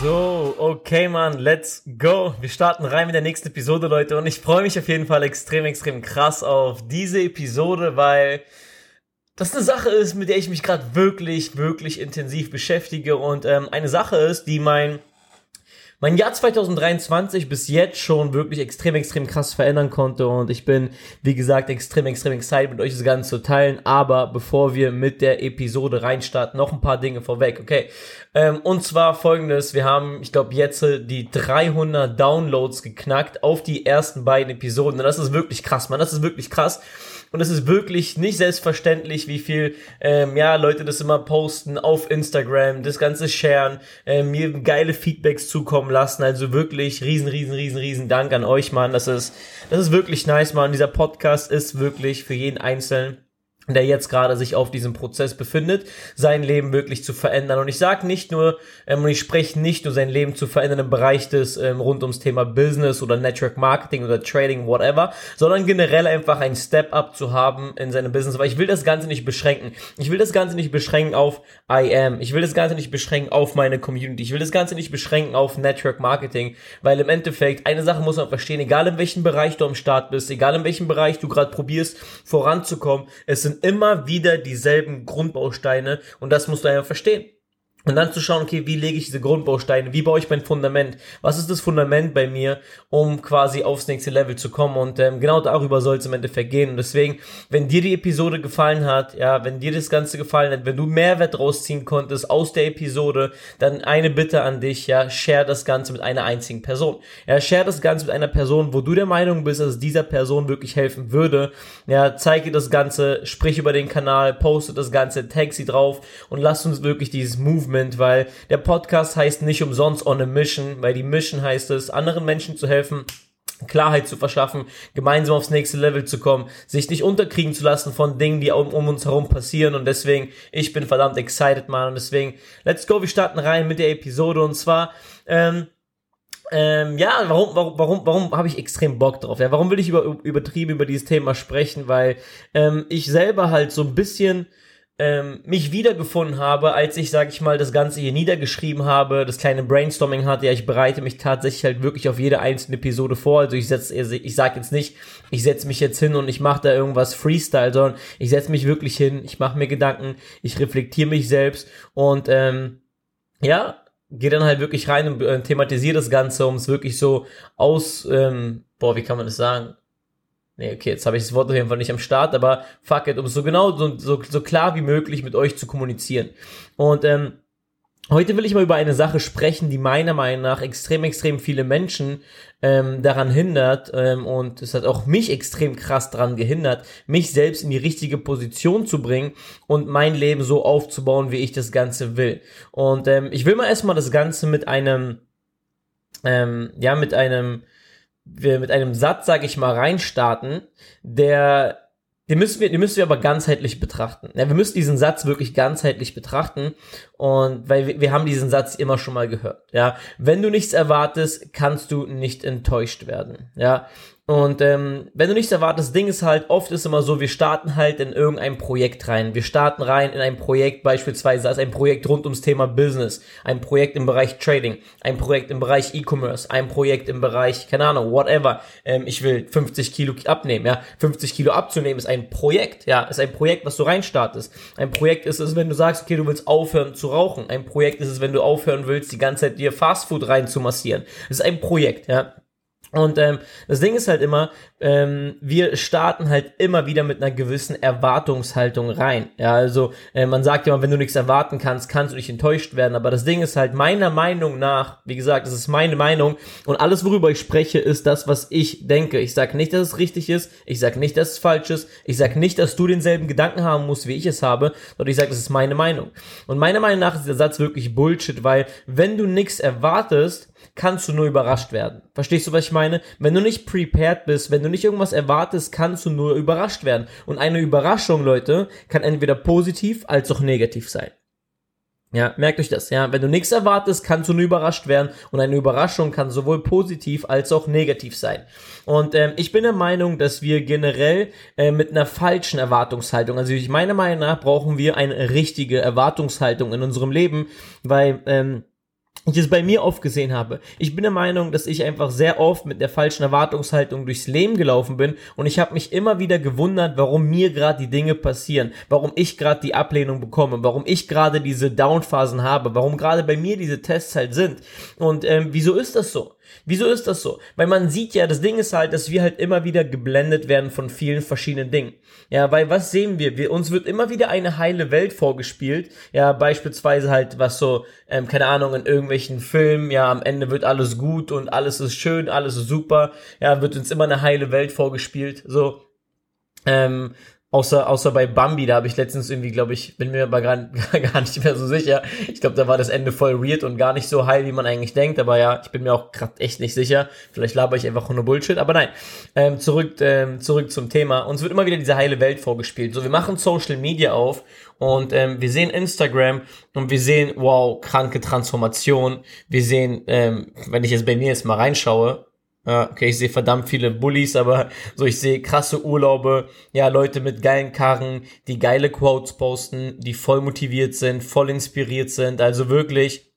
So, okay, Mann, let's go. Wir starten rein mit der nächsten Episode, Leute. Und ich freue mich auf jeden Fall extrem, extrem krass auf diese Episode, weil das eine Sache ist, mit der ich mich gerade wirklich, wirklich intensiv beschäftige. Und ähm, eine Sache ist, die mein mein Jahr 2023 bis jetzt schon wirklich extrem, extrem krass verändern konnte und ich bin, wie gesagt, extrem, extrem excited mit euch das Ganze zu teilen. Aber bevor wir mit der Episode reinstarten, noch ein paar Dinge vorweg, okay? Ähm, und zwar folgendes, wir haben, ich glaube, jetzt die 300 Downloads geknackt auf die ersten beiden Episoden und das ist wirklich krass, man, das ist wirklich krass. Und es ist wirklich nicht selbstverständlich, wie viel ähm, ja, Leute das immer posten auf Instagram, das Ganze sharen, äh, mir geile Feedbacks zukommen lassen. Also wirklich riesen, riesen, riesen, riesen Dank an euch, Mann. Das ist, das ist wirklich nice, Mann. Dieser Podcast ist wirklich für jeden Einzelnen der jetzt gerade sich auf diesem Prozess befindet, sein Leben wirklich zu verändern. Und ich sage nicht nur, ähm, und ich spreche nicht nur sein Leben zu verändern im Bereich des ähm, rund ums Thema Business oder Network Marketing oder Trading, whatever, sondern generell einfach ein Step-up zu haben in seinem Business. Aber ich will das Ganze nicht beschränken. Ich will das Ganze nicht beschränken auf I am. Ich will das Ganze nicht beschränken auf meine Community. Ich will das Ganze nicht beschränken auf Network Marketing, weil im Endeffekt eine Sache muss man verstehen, egal in welchem Bereich du am Start bist, egal in welchem Bereich du gerade probierst voranzukommen, es sind immer wieder dieselben Grundbausteine und das musst du einfach verstehen. Und dann zu schauen, okay, wie lege ich diese Grundbausteine, wie baue ich mein Fundament, was ist das Fundament bei mir, um quasi aufs nächste Level zu kommen? Und ähm, genau darüber soll es im Endeffekt gehen. Und deswegen, wenn dir die Episode gefallen hat, ja, wenn dir das Ganze gefallen hat, wenn du Mehrwert rausziehen konntest aus der Episode, dann eine Bitte an dich, ja, share das Ganze mit einer einzigen Person, ja, share das Ganze mit einer Person, wo du der Meinung bist, dass es dieser Person wirklich helfen würde, ja, zeige das Ganze, sprich über den Kanal, poste das Ganze, tag sie drauf und lass uns wirklich dieses Movement Movement, weil der Podcast heißt nicht umsonst On a Mission, weil die Mission heißt es, anderen Menschen zu helfen, Klarheit zu verschaffen, gemeinsam aufs nächste Level zu kommen, sich nicht unterkriegen zu lassen von Dingen, die um, um uns herum passieren und deswegen, ich bin verdammt excited, man und deswegen, let's go, wir starten rein mit der Episode und zwar, ähm, ähm, ja, warum, warum, warum, warum habe ich extrem Bock drauf? Ja, warum will ich über, übertrieben über dieses Thema sprechen? Weil ähm, ich selber halt so ein bisschen ähm, mich wiedergefunden habe, als ich, sag ich mal, das Ganze hier niedergeschrieben habe, das kleine Brainstorming hatte. Ja, ich bereite mich tatsächlich halt wirklich auf jede einzelne Episode vor. Also ich setze, ich sag jetzt nicht, ich setze mich jetzt hin und ich mache da irgendwas Freestyle, sondern ich setze mich wirklich hin, ich mache mir Gedanken, ich reflektiere mich selbst und ähm, ja, gehe dann halt wirklich rein und äh, thematisiere das Ganze, um es wirklich so aus, ähm, boah, wie kann man das sagen? Nee, okay, jetzt habe ich das Wort auf jeden Fall nicht am Start, aber fuck it, um so genau, so, so, so klar wie möglich mit euch zu kommunizieren. Und ähm, heute will ich mal über eine Sache sprechen, die meiner Meinung nach extrem, extrem viele Menschen ähm, daran hindert ähm, und es hat auch mich extrem krass daran gehindert, mich selbst in die richtige Position zu bringen und mein Leben so aufzubauen, wie ich das Ganze will. Und ähm, ich will mal erstmal das Ganze mit einem, ähm, ja, mit einem wir mit einem Satz, sage ich mal, reinstarten, der den müssen wir, den müssen wir aber ganzheitlich betrachten. Ja, wir müssen diesen Satz wirklich ganzheitlich betrachten und weil wir, wir haben diesen Satz immer schon mal gehört. Ja, wenn du nichts erwartest, kannst du nicht enttäuscht werden. Ja, und ähm, wenn du nichts erwartest, Ding ist halt, oft ist immer so, wir starten halt in irgendein Projekt rein. Wir starten rein in ein Projekt beispielsweise als ein Projekt rund ums Thema Business, ein Projekt im Bereich Trading, ein Projekt im Bereich E-Commerce, ein Projekt im Bereich, keine Ahnung, whatever. Ähm, ich will 50 Kilo abnehmen, ja. 50 Kilo abzunehmen ist ein Projekt, ja. Ist ein Projekt, was du reinstartest. Ein Projekt ist es, wenn du sagst, okay, du willst aufhören zu rauchen. Ein Projekt ist es, wenn du aufhören willst, die ganze Zeit dir Fastfood reinzumassieren. Das ist ein Projekt, ja. Und ähm, das Ding ist halt immer, ähm, wir starten halt immer wieder mit einer gewissen Erwartungshaltung rein. Ja, also äh, man sagt ja immer, wenn du nichts erwarten kannst, kannst du nicht enttäuscht werden. Aber das Ding ist halt meiner Meinung nach, wie gesagt, das ist meine Meinung und alles, worüber ich spreche, ist das, was ich denke. Ich sage nicht, dass es richtig ist. Ich sage nicht, dass es falsch ist. Ich sage nicht, dass du denselben Gedanken haben musst, wie ich es habe, sondern ich sage, das ist meine Meinung. Und meiner Meinung nach ist der Satz wirklich Bullshit, weil wenn du nichts erwartest, kannst du nur überrascht werden. Verstehst du, was ich meine? Wenn du nicht prepared bist, wenn du nicht irgendwas erwartest, kannst du nur überrascht werden. Und eine Überraschung, Leute, kann entweder positiv als auch negativ sein. Ja, merkt euch das. Ja, wenn du nichts erwartest, kannst du nur überrascht werden und eine Überraschung kann sowohl positiv als auch negativ sein. Und ähm, ich bin der Meinung, dass wir generell äh, mit einer falschen Erwartungshaltung, also ich meiner Meinung nach brauchen wir eine richtige Erwartungshaltung in unserem Leben, weil ähm, ich es bei mir oft gesehen habe. Ich bin der Meinung, dass ich einfach sehr oft mit der falschen Erwartungshaltung durchs Leben gelaufen bin und ich habe mich immer wieder gewundert, warum mir gerade die Dinge passieren, warum ich gerade die Ablehnung bekomme, warum ich gerade diese Downphasen habe, warum gerade bei mir diese Tests halt sind. Und ähm, wieso ist das so? Wieso ist das so? Weil man sieht ja, das Ding ist halt, dass wir halt immer wieder geblendet werden von vielen verschiedenen Dingen. Ja, weil was sehen wir? wir uns wird immer wieder eine heile Welt vorgespielt. Ja, beispielsweise halt, was so, ähm, keine Ahnung, in irgendwelchen Filmen, ja, am Ende wird alles gut und alles ist schön, alles ist super. Ja, wird uns immer eine heile Welt vorgespielt. So, ähm, Außer, außer bei Bambi, da habe ich letztens irgendwie, glaube ich, bin mir aber gar, gar nicht mehr so sicher. Ich glaube, da war das Ende voll weird und gar nicht so heil, wie man eigentlich denkt. Aber ja, ich bin mir auch gerade echt nicht sicher. Vielleicht laber ich einfach nur Bullshit. Aber nein, ähm, zurück, ähm, zurück zum Thema. Uns wird immer wieder diese heile Welt vorgespielt. So, wir machen Social Media auf und ähm, wir sehen Instagram und wir sehen, wow, kranke Transformation. Wir sehen, ähm, wenn ich jetzt bei mir jetzt mal reinschaue, okay, ich sehe verdammt viele Bullies, aber so ich sehe krasse Urlaube, ja, Leute mit geilen Karren, die geile Quotes posten, die voll motiviert sind, voll inspiriert sind, also wirklich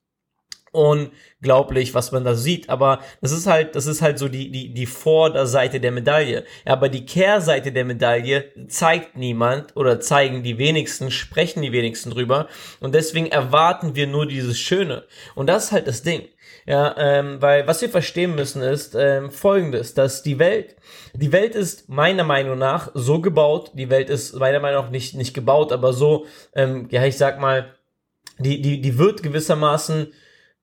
unglaublich, was man da sieht. Aber das ist halt, das ist halt so die, die, die Vorderseite der Medaille. Ja, aber die Kehrseite der Medaille zeigt niemand oder zeigen die wenigsten, sprechen die wenigsten drüber. Und deswegen erwarten wir nur dieses Schöne. Und das ist halt das Ding. Ja, ähm, weil was wir verstehen müssen ist ähm, folgendes, dass die Welt, die Welt ist meiner Meinung nach so gebaut, die Welt ist meiner Meinung nach nicht, nicht gebaut, aber so, ähm, ja, ich sag mal, die, die, die wird gewissermaßen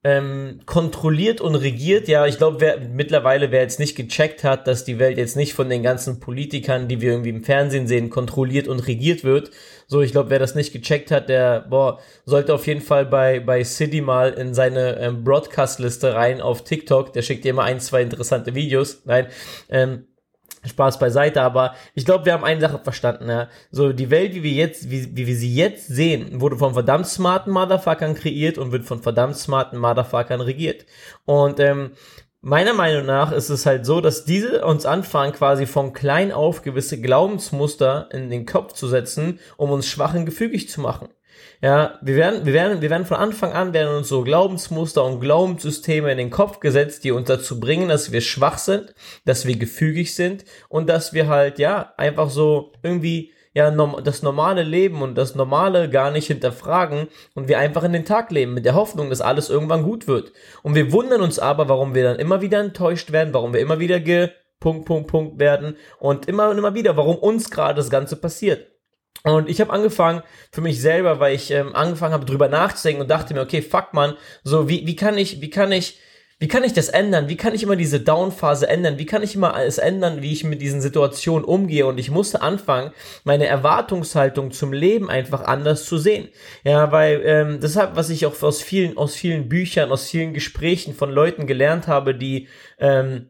ähm, kontrolliert und regiert. Ja, ich glaube, wer mittlerweile, wer jetzt nicht gecheckt hat, dass die Welt jetzt nicht von den ganzen Politikern, die wir irgendwie im Fernsehen sehen, kontrolliert und regiert wird. So, ich glaube, wer das nicht gecheckt hat, der, boah, sollte auf jeden Fall bei, bei City mal in seine ähm, Broadcast-Liste rein auf TikTok. Der schickt dir immer ein, zwei interessante Videos. Nein, ähm, Spaß beiseite, aber ich glaube, wir haben eine Sache verstanden, ja. So, die Welt, wie wir jetzt, wie, wie wir sie jetzt sehen, wurde von verdammt smarten Motherfuckern kreiert und wird von verdammt smarten Motherfuckern regiert. Und ähm, meiner Meinung nach ist es halt so, dass diese uns anfangen, quasi von klein auf gewisse Glaubensmuster in den Kopf zu setzen, um uns schwach und gefügig zu machen. Ja, wir werden, wir werden, wir werden von Anfang an werden uns so Glaubensmuster und Glaubenssysteme in den Kopf gesetzt, die uns dazu bringen, dass wir schwach sind, dass wir gefügig sind und dass wir halt, ja, einfach so irgendwie, ja, das normale Leben und das Normale gar nicht hinterfragen und wir einfach in den Tag leben mit der Hoffnung, dass alles irgendwann gut wird. Und wir wundern uns aber, warum wir dann immer wieder enttäuscht werden, warum wir immer wieder ge Punkt, Punkt, Punkt werden und immer und immer wieder, warum uns gerade das Ganze passiert. Und ich habe angefangen für mich selber, weil ich ähm, angefangen habe drüber nachzudenken und dachte mir, okay, fuck man, so wie wie kann ich, wie kann ich, wie kann ich das ändern? Wie kann ich immer diese Down-Phase ändern? Wie kann ich immer alles ändern, wie ich mit diesen Situationen umgehe? Und ich musste anfangen, meine Erwartungshaltung zum Leben einfach anders zu sehen. Ja, weil ähm, deshalb, was ich auch aus vielen aus vielen Büchern, aus vielen Gesprächen von Leuten gelernt habe, die ähm,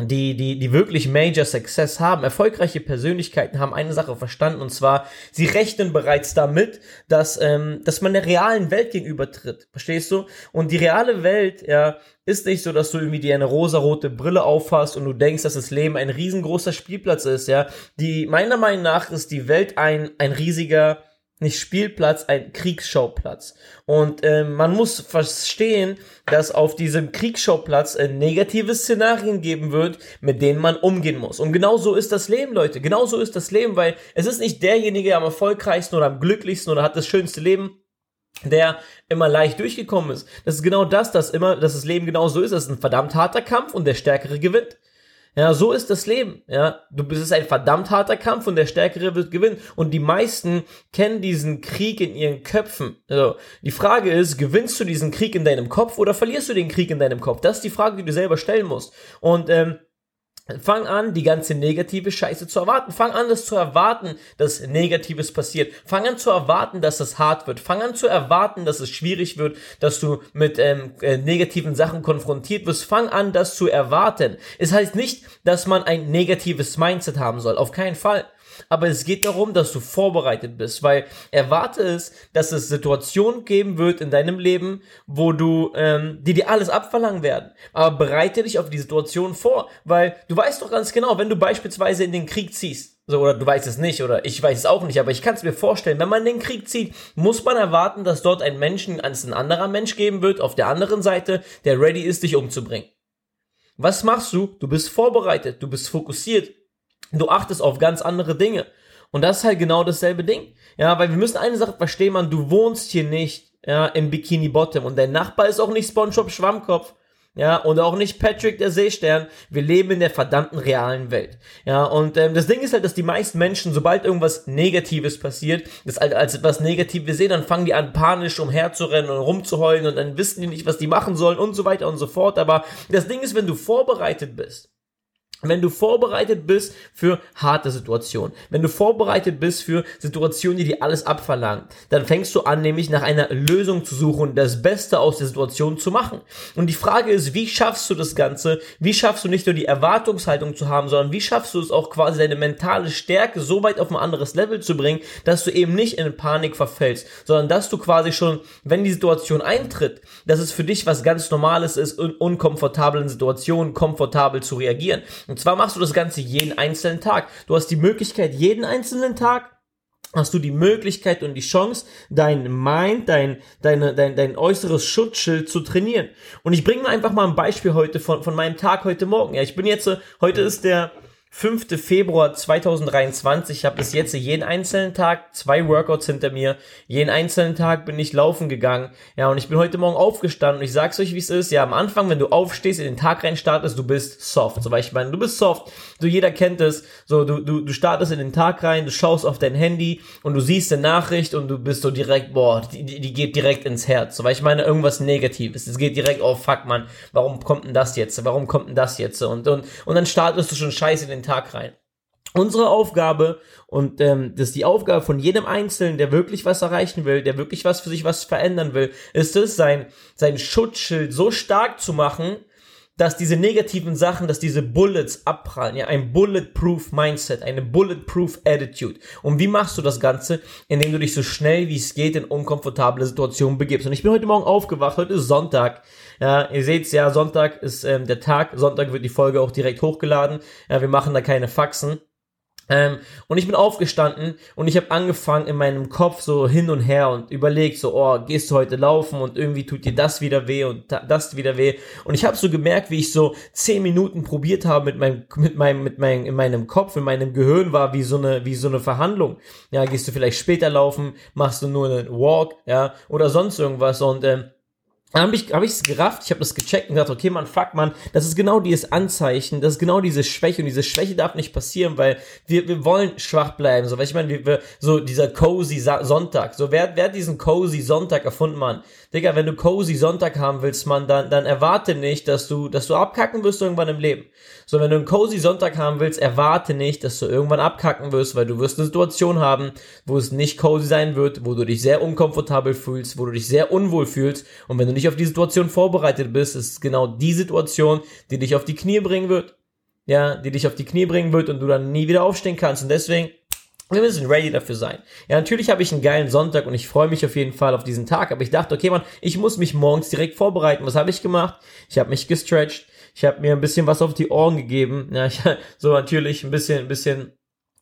die, die, die wirklich Major Success haben, erfolgreiche Persönlichkeiten haben eine Sache verstanden und zwar, sie rechnen bereits damit, dass, ähm, dass man der realen Welt gegenübertritt. Verstehst du? Und die reale Welt, ja, ist nicht so, dass du irgendwie dir eine rosarote Brille auffasst und du denkst, dass das Leben ein riesengroßer Spielplatz ist, ja. Die, meiner Meinung nach ist die Welt ein, ein riesiger, nicht Spielplatz, ein Kriegsschauplatz. Und äh, man muss verstehen, dass auf diesem Kriegsschauplatz äh, negative Szenarien geben wird, mit denen man umgehen muss. Und genau so ist das Leben, Leute. Genau so ist das Leben, weil es ist nicht derjenige am erfolgreichsten oder am glücklichsten oder hat das schönste Leben, der immer leicht durchgekommen ist. Das ist genau das, dass immer, dass das Leben genau so ist. Das ist ein verdammt harter Kampf und der Stärkere gewinnt. Ja, so ist das Leben. Ja, du bist ein verdammt harter Kampf und der Stärkere wird gewinnen. Und die meisten kennen diesen Krieg in ihren Köpfen. Also, die Frage ist, gewinnst du diesen Krieg in deinem Kopf oder verlierst du den Krieg in deinem Kopf? Das ist die Frage, die du selber stellen musst. Und ähm, Fang an, die ganze negative Scheiße zu erwarten. Fang an, das zu erwarten, dass Negatives passiert. Fang an zu erwarten, dass es hart wird. Fang an zu erwarten, dass es schwierig wird, dass du mit ähm, äh, negativen Sachen konfrontiert wirst. Fang an, das zu erwarten. Es heißt nicht, dass man ein negatives Mindset haben soll. Auf keinen Fall. Aber es geht darum, dass du vorbereitet bist, weil erwarte es, dass es Situationen geben wird in deinem Leben, wo du, ähm, die dir alles abverlangen werden. Aber bereite dich auf die Situation vor, weil du weißt doch ganz genau, wenn du beispielsweise in den Krieg ziehst, so, oder du weißt es nicht, oder ich weiß es auch nicht, aber ich kann es mir vorstellen, wenn man den Krieg zieht, muss man erwarten, dass dort ein Menschen als ein anderer Mensch geben wird, auf der anderen Seite, der ready ist, dich umzubringen. Was machst du? Du bist vorbereitet, du bist fokussiert, du achtest auf ganz andere Dinge. Und das ist halt genau dasselbe Ding. Ja, weil wir müssen eine Sache verstehen, man, du wohnst hier nicht, ja, im Bikini Bottom und dein Nachbar ist auch nicht SpongeBob Schwammkopf. Ja, und auch nicht Patrick der Seestern. Wir leben in der verdammten realen Welt. Ja, und ähm, das Ding ist halt, dass die meisten Menschen, sobald irgendwas Negatives passiert, das als, als etwas Negatives sehen, dann fangen die an, panisch umherzurennen und rumzuheulen und dann wissen die nicht, was die machen sollen und so weiter und so fort. Aber das Ding ist, wenn du vorbereitet bist, wenn du vorbereitet bist für harte Situationen, wenn du vorbereitet bist für Situationen, die dir alles abverlangen, dann fängst du an, nämlich nach einer Lösung zu suchen, das Beste aus der Situation zu machen. Und die Frage ist, wie schaffst du das Ganze? Wie schaffst du nicht nur die Erwartungshaltung zu haben, sondern wie schaffst du es auch quasi deine mentale Stärke so weit auf ein anderes Level zu bringen, dass du eben nicht in Panik verfällst, sondern dass du quasi schon, wenn die Situation eintritt, dass es für dich was ganz Normales ist, in unkomfortablen Situationen komfortabel zu reagieren. Und zwar machst du das Ganze jeden einzelnen Tag. Du hast die Möglichkeit, jeden einzelnen Tag hast du die Möglichkeit und die Chance, dein Mind, dein, deine, dein, dein äußeres Schutzschild zu trainieren. Und ich bringe mir einfach mal ein Beispiel heute von, von meinem Tag heute Morgen. Ja, ich bin jetzt, heute ist der 5. Februar 2023. Ich habe bis jetzt jeden einzelnen Tag zwei Workouts hinter mir. Jeden einzelnen Tag bin ich laufen gegangen. Ja, und ich bin heute Morgen aufgestanden und ich sag's euch, wie es ist. Ja, am Anfang, wenn du aufstehst, in den Tag rein startest, du bist soft. So, weil ich meine, du bist soft. So, jeder kennt es. So, du, du, du startest in den Tag rein, du schaust auf dein Handy und du siehst eine Nachricht und du bist so direkt, boah, die, die geht direkt ins Herz. So, weil ich meine, irgendwas Negatives. Es geht direkt, oh fuck, man, warum kommt denn das jetzt? Warum kommt denn das jetzt? Und, und, und dann startest du schon scheiße in den den Tag rein. Unsere Aufgabe, und ähm, das ist die Aufgabe von jedem Einzelnen, der wirklich was erreichen will, der wirklich was für sich was verändern will, ist es, sein, sein Schutzschild so stark zu machen, dass diese negativen Sachen, dass diese Bullets abprallen, ja, ein bulletproof Mindset, eine bulletproof Attitude. Und wie machst du das Ganze? Indem du dich so schnell wie es geht in unkomfortable Situationen begibst. Und ich bin heute Morgen aufgewacht, heute ist Sonntag. Ja, ihr seht's ja, Sonntag ist ähm, der Tag, Sonntag wird die Folge auch direkt hochgeladen. Ja, wir machen da keine Faxen. Ähm, und ich bin aufgestanden und ich habe angefangen in meinem Kopf so hin und her und überlegt so, oh, gehst du heute laufen und irgendwie tut dir das wieder weh und das wieder weh. Und ich habe so gemerkt, wie ich so zehn Minuten probiert habe mit meinem, mit meinem, mit meinem, in meinem Kopf, in meinem Gehirn war wie so eine, wie so eine Verhandlung. Ja, gehst du vielleicht später laufen, machst du nur einen Walk, ja, oder sonst irgendwas und ähm, dann habe ich hab ich's gerafft, ich habe das gecheckt und gedacht, okay, man, fuck, man, das ist genau dieses Anzeichen, das ist genau diese Schwäche und diese Schwäche darf nicht passieren, weil wir, wir wollen schwach bleiben, so, weil ich meine, wir, wir, so dieser cozy Sonntag, so, wer, wer hat diesen cozy Sonntag erfunden, man? Digga, wenn du cozy Sonntag haben willst, man, dann, dann erwarte nicht, dass du, dass du abkacken wirst irgendwann im Leben. So, wenn du einen cozy Sonntag haben willst, erwarte nicht, dass du irgendwann abkacken wirst, weil du wirst eine Situation haben, wo es nicht cozy sein wird, wo du dich sehr unkomfortabel fühlst, wo du dich sehr unwohl fühlst und wenn du nicht auf die Situation vorbereitet bist, ist genau die Situation, die dich auf die Knie bringen wird. Ja, die dich auf die Knie bringen wird und du dann nie wieder aufstehen kannst. Und deswegen, wir müssen ready dafür sein. Ja, natürlich habe ich einen geilen Sonntag und ich freue mich auf jeden Fall auf diesen Tag. Aber ich dachte, okay, man, ich muss mich morgens direkt vorbereiten. Was habe ich gemacht? Ich habe mich gestretched. Ich habe mir ein bisschen was auf die Ohren gegeben. Ja, ich, so natürlich ein bisschen, ein bisschen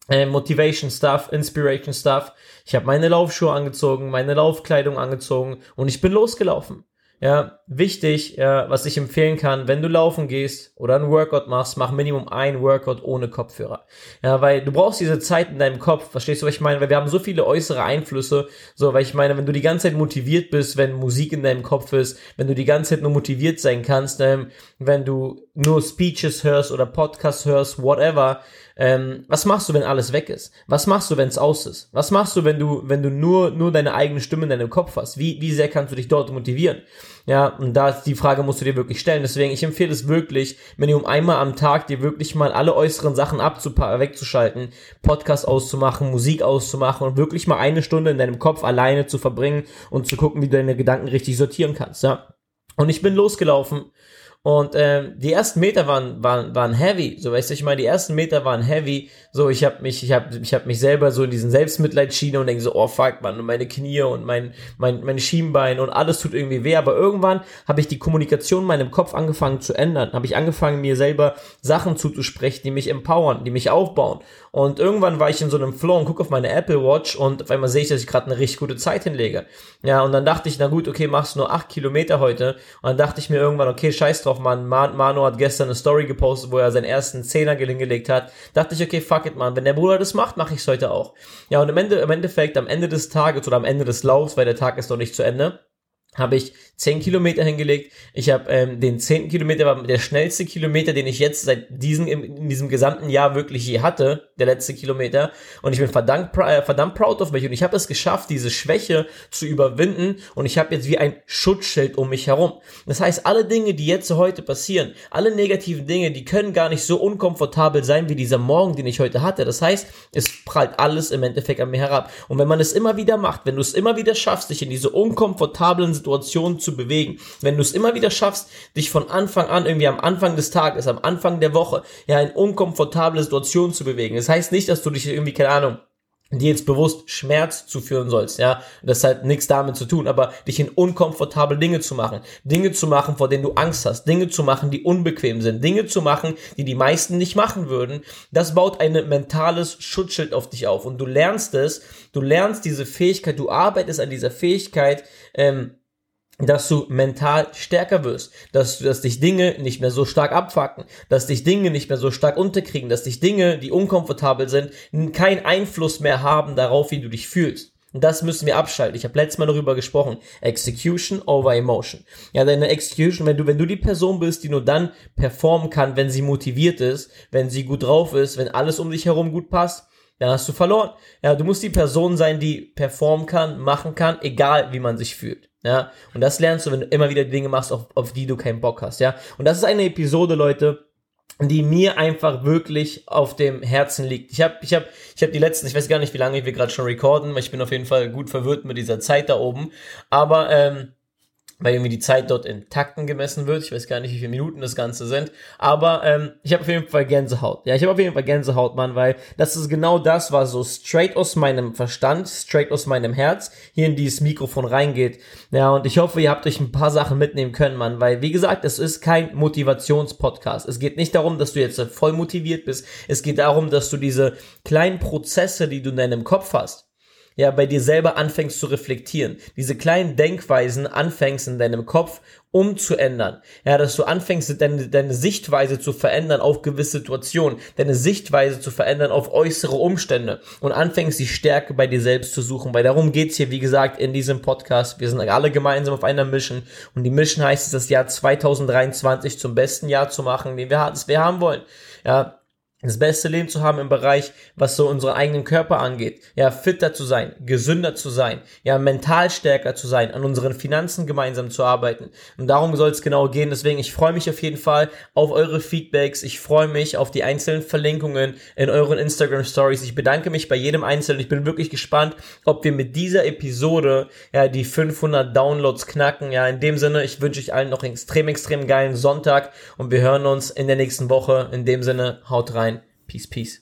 äh, Motivation Stuff, Inspiration Stuff. Ich habe meine Laufschuhe angezogen, meine Laufkleidung angezogen und ich bin losgelaufen. Ja, wichtig, ja, was ich empfehlen kann, wenn du laufen gehst oder ein Workout machst, mach Minimum ein Workout ohne Kopfhörer. Ja, weil du brauchst diese Zeit in deinem Kopf, verstehst du, was ich meine? Weil wir haben so viele äußere Einflüsse, so, weil ich meine, wenn du die ganze Zeit motiviert bist, wenn Musik in deinem Kopf ist, wenn du die ganze Zeit nur motiviert sein kannst, ähm, wenn du nur Speeches hörst oder Podcasts hörst, whatever, ähm, was machst du, wenn alles weg ist? Was machst du, wenn es aus ist? Was machst du, wenn du, wenn du nur, nur deine eigene Stimme in deinem Kopf hast? Wie, wie sehr kannst du dich dort motivieren? Ja, und da ist die Frage musst du dir wirklich stellen. Deswegen, ich empfehle es wirklich, wenn du um einmal am Tag dir wirklich mal alle äußeren Sachen wegzuschalten, Podcast auszumachen, Musik auszumachen und wirklich mal eine Stunde in deinem Kopf alleine zu verbringen und zu gucken, wie du deine Gedanken richtig sortieren kannst, ja. Und ich bin losgelaufen Und ähm, die ersten Meter waren, waren, waren heavy. So weißt du, ich meine, die ersten Meter waren heavy. So, ich habe mich, ich habe ich hab mich selber so in diesen Selbstmitleidschiene und denke so, oh fuck, man, und meine Knie und mein, mein, mein Schienbein und alles tut irgendwie weh. Aber irgendwann habe ich die Kommunikation in meinem Kopf angefangen zu ändern. Habe ich angefangen, mir selber Sachen zuzusprechen, die mich empowern, die mich aufbauen. Und irgendwann war ich in so einem Flow und gucke auf meine Apple Watch und auf einmal sehe ich, dass ich gerade eine richtig gute Zeit hinlege. Ja, und dann dachte ich, na gut, okay, machst nur acht Kilometer heute. Und dann dachte ich mir irgendwann, okay, scheiß drauf, Mann. Man, Manu hat gestern eine Story gepostet, wo er seinen ersten Zehner hingelegt hat. Dachte ich, okay, fuck it, Mann. Wenn der Bruder das macht, mache ich es heute auch. Ja, und im, Ende, im Endeffekt, am Ende des Tages oder am Ende des Laufs, weil der Tag ist noch nicht zu Ende, habe ich 10 Kilometer hingelegt. Ich habe ähm, den 10. Kilometer war der schnellste Kilometer, den ich jetzt seit diesem in diesem gesamten Jahr wirklich je hatte, der letzte Kilometer. Und ich bin verdammt, äh, verdammt proud of mich und ich habe es geschafft, diese Schwäche zu überwinden und ich habe jetzt wie ein Schutzschild um mich herum. Das heißt, alle Dinge, die jetzt heute passieren, alle negativen Dinge, die können gar nicht so unkomfortabel sein wie dieser Morgen, den ich heute hatte. Das heißt, es prallt alles im Endeffekt an mir herab. Und wenn man es immer wieder macht, wenn du es immer wieder schaffst, dich in diese unkomfortablen Situationen zu bewegen, wenn du es immer wieder schaffst, dich von Anfang an, irgendwie am Anfang des Tages, am Anfang der Woche, ja, in unkomfortable Situationen zu bewegen. Das heißt nicht, dass du dich irgendwie, keine Ahnung, die jetzt bewusst Schmerz zuführen sollst, ja, das hat nichts damit zu tun, aber dich in unkomfortable Dinge zu machen, Dinge zu machen, vor denen du Angst hast, Dinge zu machen, die unbequem sind, Dinge zu machen, die die meisten nicht machen würden, das baut ein mentales Schutzschild auf dich auf. Und du lernst es, du lernst diese Fähigkeit, du arbeitest an dieser Fähigkeit, ähm, dass du mental stärker wirst, dass, dass dich Dinge nicht mehr so stark abfacken, dass dich Dinge nicht mehr so stark unterkriegen, dass dich Dinge, die unkomfortabel sind, keinen Einfluss mehr haben darauf, wie du dich fühlst. Und das müssen wir abschalten. Ich habe letztes Mal darüber gesprochen. Execution over Emotion. Ja, deine Execution, wenn du, wenn du die Person bist, die nur dann performen kann, wenn sie motiviert ist, wenn sie gut drauf ist, wenn alles um dich herum gut passt, dann hast du verloren. Ja, du musst die Person sein, die performen kann, machen kann, egal wie man sich fühlt. Ja, und das lernst du, wenn du immer wieder Dinge machst, auf, auf die du keinen Bock hast. Ja, und das ist eine Episode, Leute, die mir einfach wirklich auf dem Herzen liegt. Ich habe ich hab, ich hab die letzten, ich weiß gar nicht, wie lange wir gerade schon recorden, weil ich bin auf jeden Fall gut verwirrt mit dieser Zeit da oben. Aber ähm, weil irgendwie die Zeit dort in Takten gemessen wird. Ich weiß gar nicht, wie viele Minuten das Ganze sind. Aber ähm, ich habe auf jeden Fall Gänsehaut. Ja, ich habe auf jeden Fall Gänsehaut, Mann, weil das ist genau das, was so straight aus meinem Verstand, straight aus meinem Herz hier in dieses Mikrofon reingeht. Ja, und ich hoffe, ihr habt euch ein paar Sachen mitnehmen können, Mann, weil wie gesagt, es ist kein Motivationspodcast. Es geht nicht darum, dass du jetzt voll motiviert bist. Es geht darum, dass du diese kleinen Prozesse, die du in deinem Kopf hast, ja bei dir selber anfängst zu reflektieren, diese kleinen Denkweisen anfängst in deinem Kopf umzuändern, ja, dass du anfängst deine, deine Sichtweise zu verändern auf gewisse Situationen, deine Sichtweise zu verändern auf äußere Umstände und anfängst die Stärke bei dir selbst zu suchen, weil darum geht's hier, wie gesagt, in diesem Podcast. Wir sind alle gemeinsam auf einer Mission und die Mission heißt es, das Jahr 2023 zum besten Jahr zu machen, den wir, das wir haben wollen. Ja, das beste Leben zu haben im Bereich, was so unseren eigenen Körper angeht. Ja, fitter zu sein, gesünder zu sein, ja, mental stärker zu sein, an unseren Finanzen gemeinsam zu arbeiten. Und darum soll es genau gehen. Deswegen, ich freue mich auf jeden Fall auf eure Feedbacks. Ich freue mich auf die einzelnen Verlinkungen in euren Instagram Stories. Ich bedanke mich bei jedem Einzelnen. Ich bin wirklich gespannt, ob wir mit dieser Episode, ja, die 500 Downloads knacken. Ja, in dem Sinne, ich wünsche euch allen noch einen extrem, extrem geilen Sonntag und wir hören uns in der nächsten Woche. In dem Sinne, haut rein. Peace, peace.